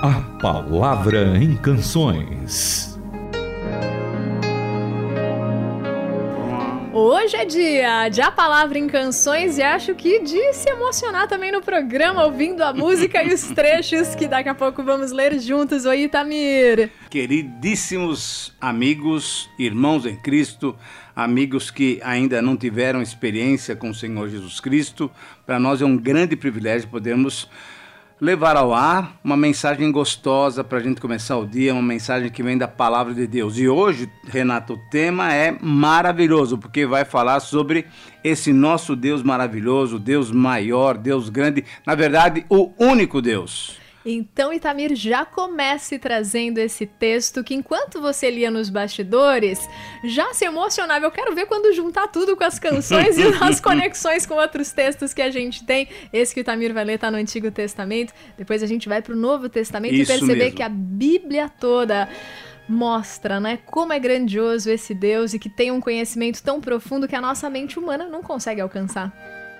A Palavra em Canções. Hoje é dia de A Palavra em Canções e acho que de se emocionar também no programa, ouvindo a música e os trechos que daqui a pouco vamos ler juntos. Oi, Itamir. Queridíssimos amigos, irmãos em Cristo, amigos que ainda não tiveram experiência com o Senhor Jesus Cristo, para nós é um grande privilégio podermos levar ao ar uma mensagem gostosa para a gente começar o dia, uma mensagem que vem da palavra de Deus. E hoje, Renato, o tema é maravilhoso, porque vai falar sobre esse nosso Deus maravilhoso, Deus maior, Deus grande, na verdade, o único Deus. Então, Itamir, já comece trazendo esse texto que, enquanto você lia nos bastidores, já se emocionava. Eu quero ver quando juntar tudo com as canções e as conexões com outros textos que a gente tem. Esse que o Itamir vai ler está no Antigo Testamento. Depois a gente vai para o Novo Testamento Isso e perceber mesmo. que a Bíblia toda mostra, né, como é grandioso esse Deus e que tem um conhecimento tão profundo que a nossa mente humana não consegue alcançar.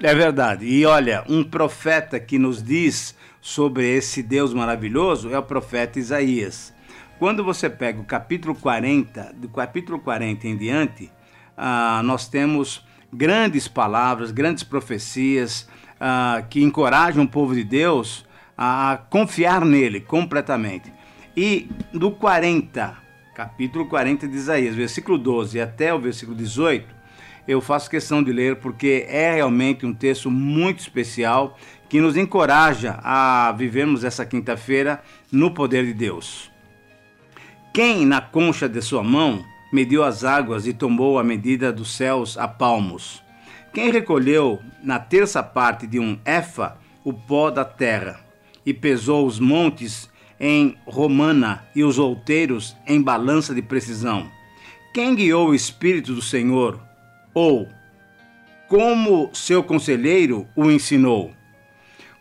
É verdade. E olha, um profeta que nos diz sobre esse Deus maravilhoso é o profeta Isaías. Quando você pega o capítulo 40, do capítulo 40 em diante, ah, nós temos grandes palavras, grandes profecias ah, que encorajam o povo de Deus a confiar nele completamente. E do 40, capítulo 40 de Isaías, versículo 12 até o versículo 18, eu faço questão de ler porque é realmente um texto muito especial que nos encoraja a vivermos essa quinta-feira no poder de Deus. Quem na concha de sua mão mediu as águas e tomou a medida dos céus a palmos? Quem recolheu na terça parte de um efa o pó da terra e pesou os montes em romana e os outeiros em balança de precisão? Quem guiou o Espírito do Senhor? Ou como seu conselheiro o ensinou?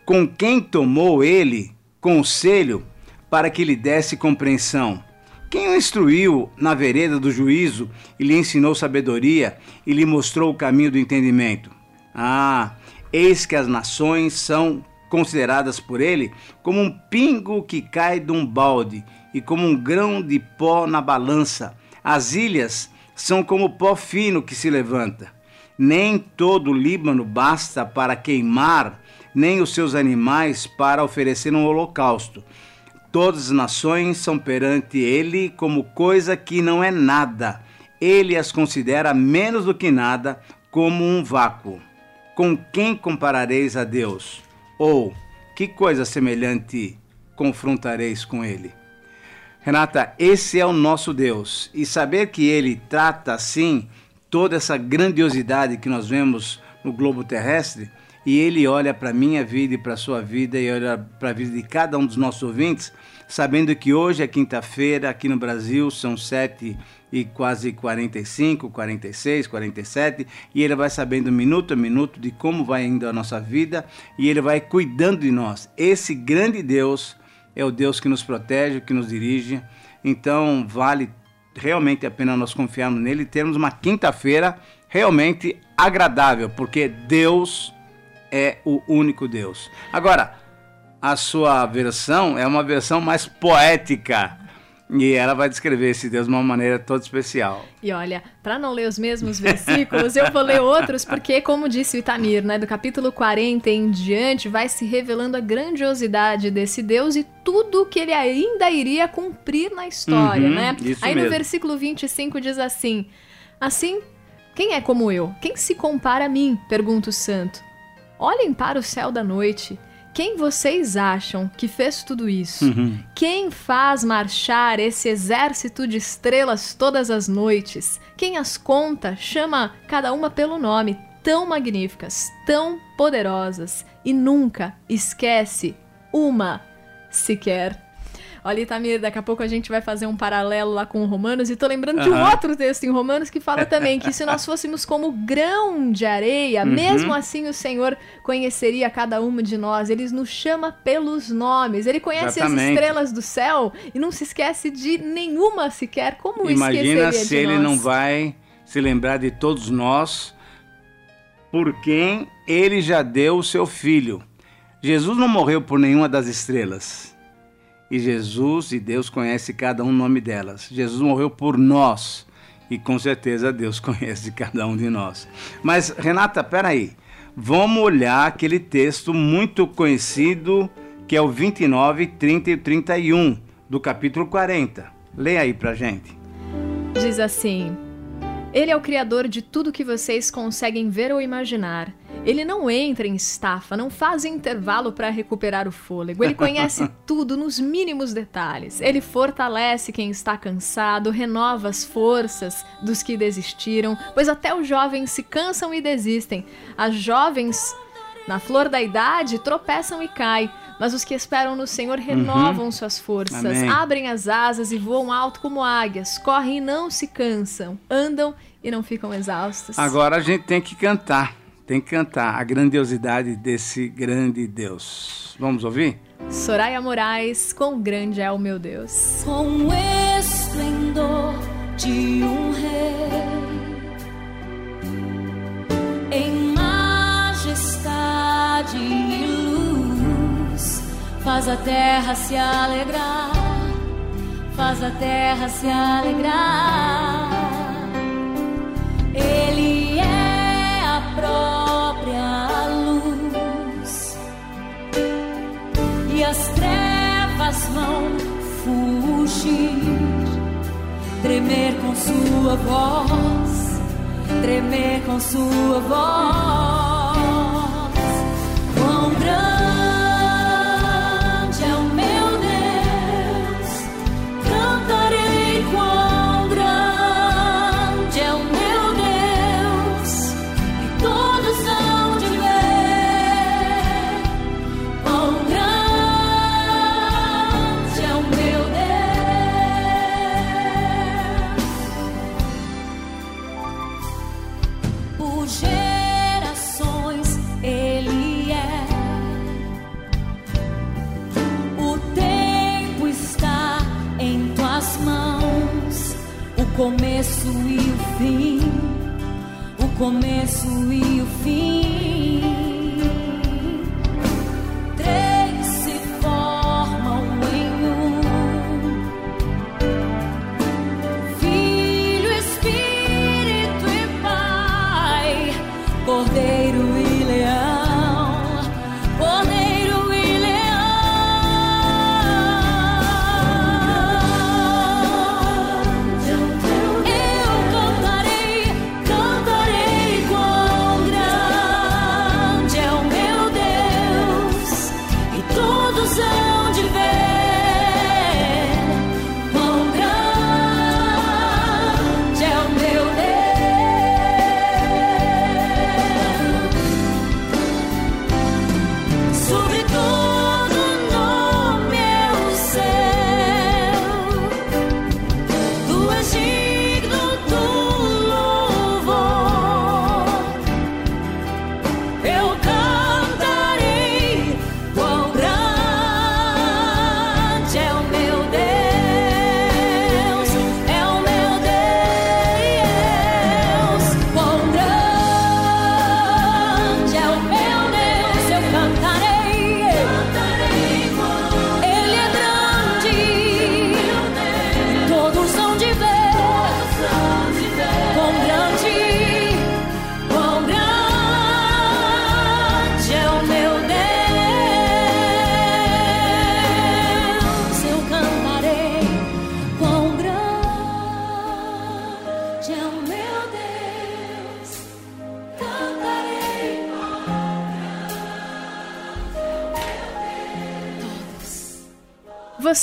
Com quem tomou ele conselho para que lhe desse compreensão? Quem o instruiu na vereda do juízo e lhe ensinou sabedoria e lhe mostrou o caminho do entendimento? Ah, eis que as nações são consideradas por ele como um pingo que cai de um balde e como um grão de pó na balança. As ilhas são como pó fino que se levanta. Nem todo o Líbano basta para queimar, nem os seus animais para oferecer um holocausto. Todas as nações são perante ele como coisa que não é nada. Ele as considera menos do que nada, como um vácuo. Com quem comparareis a Deus? Ou que coisa semelhante confrontareis com ele? Renata, esse é o nosso Deus. E saber que ele trata assim toda essa grandiosidade que nós vemos no globo terrestre, e ele olha para a minha vida e para a sua vida e olha para a vida de cada um dos nossos ouvintes, sabendo que hoje é quinta-feira, aqui no Brasil são sete e quase 45, 46, 47, e ele vai sabendo minuto a minuto de como vai indo a nossa vida e ele vai cuidando de nós. Esse grande Deus é o Deus que nos protege, que nos dirige. Então vale realmente a pena nós confiarmos nele e termos uma quinta-feira realmente agradável, porque Deus é o único Deus. Agora, a sua versão é uma versão mais poética. E ela vai descrever esse Deus de uma maneira toda especial. E olha, para não ler os mesmos versículos, eu vou ler outros, porque, como disse o Itamir, né, do capítulo 40 em diante, vai se revelando a grandiosidade desse Deus e tudo que ele ainda iria cumprir na história, Uhum, né? Aí no mesmo. versículo 25 diz assim: Assim, quem é como eu? Quem se compara a mim? pergunta o santo. Olhem para o céu da noite. Quem vocês acham que fez tudo isso? Uhum. Quem faz marchar esse exército de estrelas todas as noites? Quem as conta chama cada uma pelo nome, tão magníficas, tão poderosas, e nunca esquece uma sequer. Olha, Itamir, daqui a pouco a gente vai fazer um paralelo lá com Romanos, e tô lembrando de um outro texto em Romanos que fala também que se nós fôssemos como grão de areia, Uhum. mesmo assim o Senhor conheceria cada uma de nós. Ele nos chama pelos nomes, ele conhece as Exatamente. estrelas do céu e não se esquece de nenhuma sequer. Como Imagina se ele nós? não vai se lembrar de todos nós, por quem ele já deu o seu filho. Jesus não morreu por nenhuma das estrelas. E Jesus e Deus conhece cada um nome delas. Jesus morreu por nós e com certeza Deus conhece cada um de nós. Mas Renata, peraí, vamos olhar aquele texto muito conhecido que é o 29, 30 e 31 do capítulo 40. Leia aí pra gente. Diz assim: Ele é o criador de tudo que vocês conseguem ver ou imaginar. Ele não entra em estafa, não faz intervalo para recuperar o fôlego. Ele conhece tudo nos mínimos detalhes. Ele fortalece quem está cansado, renova as forças dos que desistiram, pois até os jovens se cansam e desistem. As jovens, na flor da idade, tropeçam e caem. Mas os que esperam no Senhor renovam uhum. suas forças, Amém. abrem as asas e voam alto como águias, correm e não se cansam, andam e não ficam exaustos. Agora a gente tem que cantar tem que cantar a grandiosidade desse grande Deus. Vamos ouvir? Soraya Moraes, quão grande é o meu Deus. Com o esplendor de um rei, em majestade e luz, faz a terra se alegrar, faz a terra se alegrar. Ele as trevas vão fugir, tremer com sua voz, tremer com sua voz.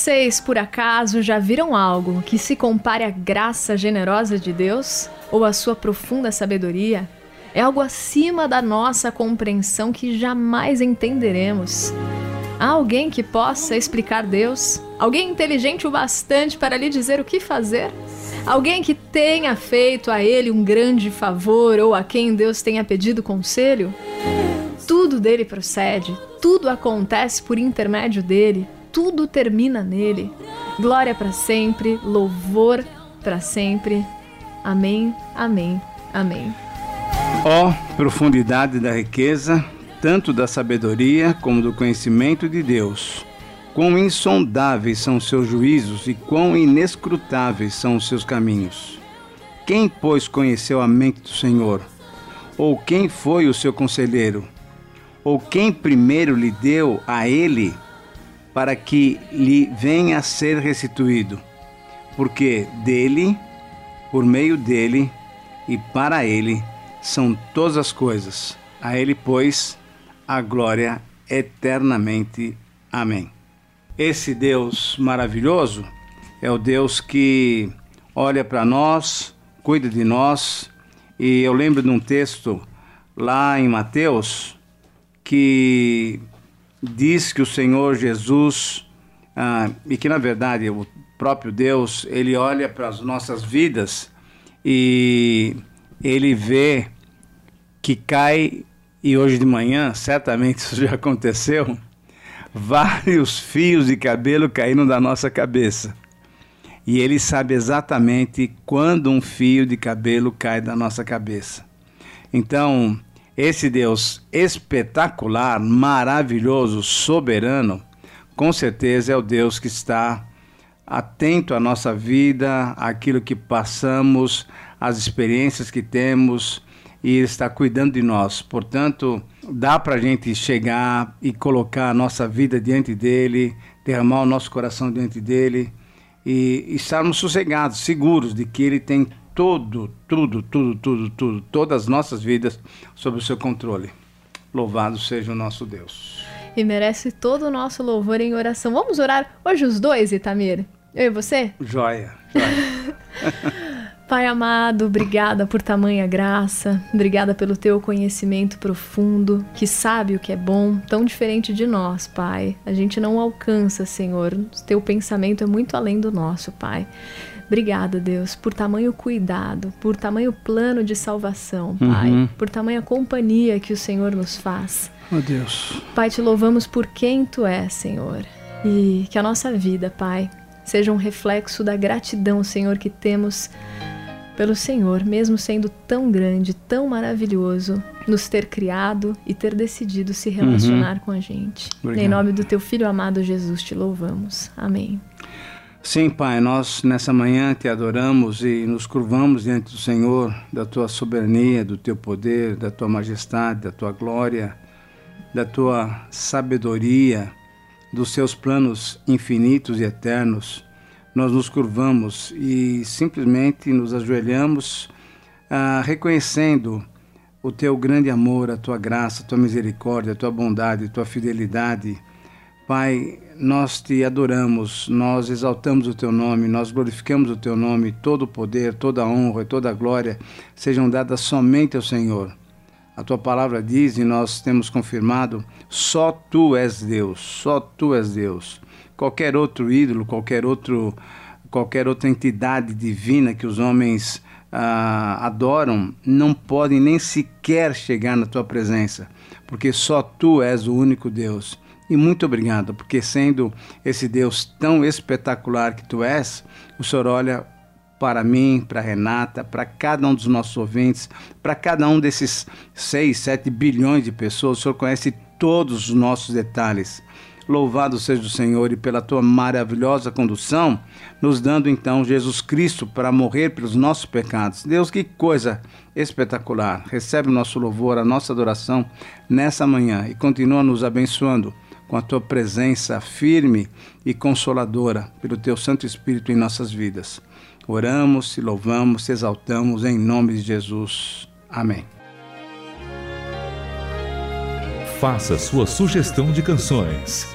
Vocês, por acaso, já viram algo que se compare à graça generosa de Deus ou à sua profunda sabedoria? É algo acima da nossa compreensão que jamais entenderemos. Há alguém que possa explicar Deus? Alguém inteligente o bastante para lhe dizer o que fazer? Alguém que tenha feito a ele um grande favor ou a quem Deus tenha pedido conselho? Tudo dele procede, tudo acontece por intermédio dele tudo termina nele. Glória para sempre, louvor para sempre. Amém, amém, amém. Ó oh, profundidade da riqueza, tanto da sabedoria como do conhecimento de Deus. Quão insondáveis são os seus juízos e quão inescrutáveis são os seus caminhos. Quem, pois, conheceu a mente do Senhor? Ou quem foi o seu conselheiro? Ou quem primeiro lhe deu a ele para que lhe venha a ser restituído? Porque dele, por meio dele e para ele são todas as coisas. A ele, pois, a glória eternamente. Amém. Esse Deus maravilhoso é o Deus que olha para nós, cuida de nós. E eu lembro de um texto lá em Mateus que diz que o Senhor Jesus, ah, e que na verdade o próprio Deus, ele olha para as nossas vidas e ele vê que cai, e hoje de manhã, certamente isso já aconteceu, vários fios de cabelo caíram da nossa cabeça e ele sabe exatamente quando um fio de cabelo cai da nossa cabeça. Então, esse Deus espetacular, maravilhoso, soberano, com certeza é o Deus que está atento à nossa vida, àquilo que passamos, às experiências que temos e está cuidando de nós. Portanto, dá para a gente chegar e colocar a nossa vida diante dele, derramar o nosso coração diante dele e estarmos sossegados, seguros de que Ele tem todo, tudo, tudo, tudo, tudo, todas as nossas vidas sob o seu controle. Louvado seja o nosso Deus. E merece todo o nosso louvor em oração. Vamos orar hoje os dois, Itamir? Eu e você? Joia, joia. Pai amado, obrigada por tamanha graça, obrigada pelo teu conhecimento profundo, que sabe o que é bom, tão diferente de nós, Pai. A gente não alcança, Senhor. O teu pensamento é muito além do nosso, Pai. Obrigada, Deus, por tamanho cuidado, por tamanho plano de salvação, Pai, Uhum. por tamanha companhia que o Senhor nos faz. Oh Deus. Pai, te louvamos por quem tu és, Senhor. E que a nossa vida, Pai, seja um reflexo da gratidão, Senhor, que temos pelo Senhor, mesmo sendo tão grande, tão maravilhoso, nos ter criado e ter decidido se relacionar com a gente. Obrigado. Em nome do teu filho amado Jesus, te louvamos. Amém. Sim, Pai, nós nessa manhã te adoramos e nos curvamos diante do Senhor, da tua soberania, do teu poder, da tua majestade, da tua glória, da tua sabedoria, dos seus planos infinitos e eternos. Nós nos curvamos e simplesmente nos ajoelhamos, ah, reconhecendo o teu grande amor, a tua graça, a tua misericórdia, a tua bondade, a tua fidelidade. Pai, nós te adoramos, nós exaltamos o teu nome, nós glorificamos o teu nome, todo o poder, toda a honra e toda a glória sejam dadas somente ao Senhor. A tua palavra diz, e nós temos confirmado, só tu és Deus, só tu és Deus. Qualquer outro ídolo, qualquer outro qualquer outra entidade divina que os homens ah, adoram, não podem nem sequer chegar na tua presença, porque só tu és o único Deus. E muito obrigado, porque sendo esse Deus tão espetacular que tu és, o Senhor olha para mim, para Renata, para cada um dos nossos ouvintes, para cada um desses 6, 7 bilhões de pessoas, o Senhor conhece todos os nossos detalhes. Louvado seja o Senhor e pela tua maravilhosa condução, nos dando então Jesus Cristo para morrer pelos nossos pecados. Deus, que coisa espetacular! Recebe o nosso louvor, a nossa adoração nessa manhã e continua nos abençoando com a tua presença firme e consoladora pelo teu Santo Espírito em nossas vidas. Oramos, te louvamos, te exaltamos em nome de Jesus. Amém. Faça sua sugestão de canções.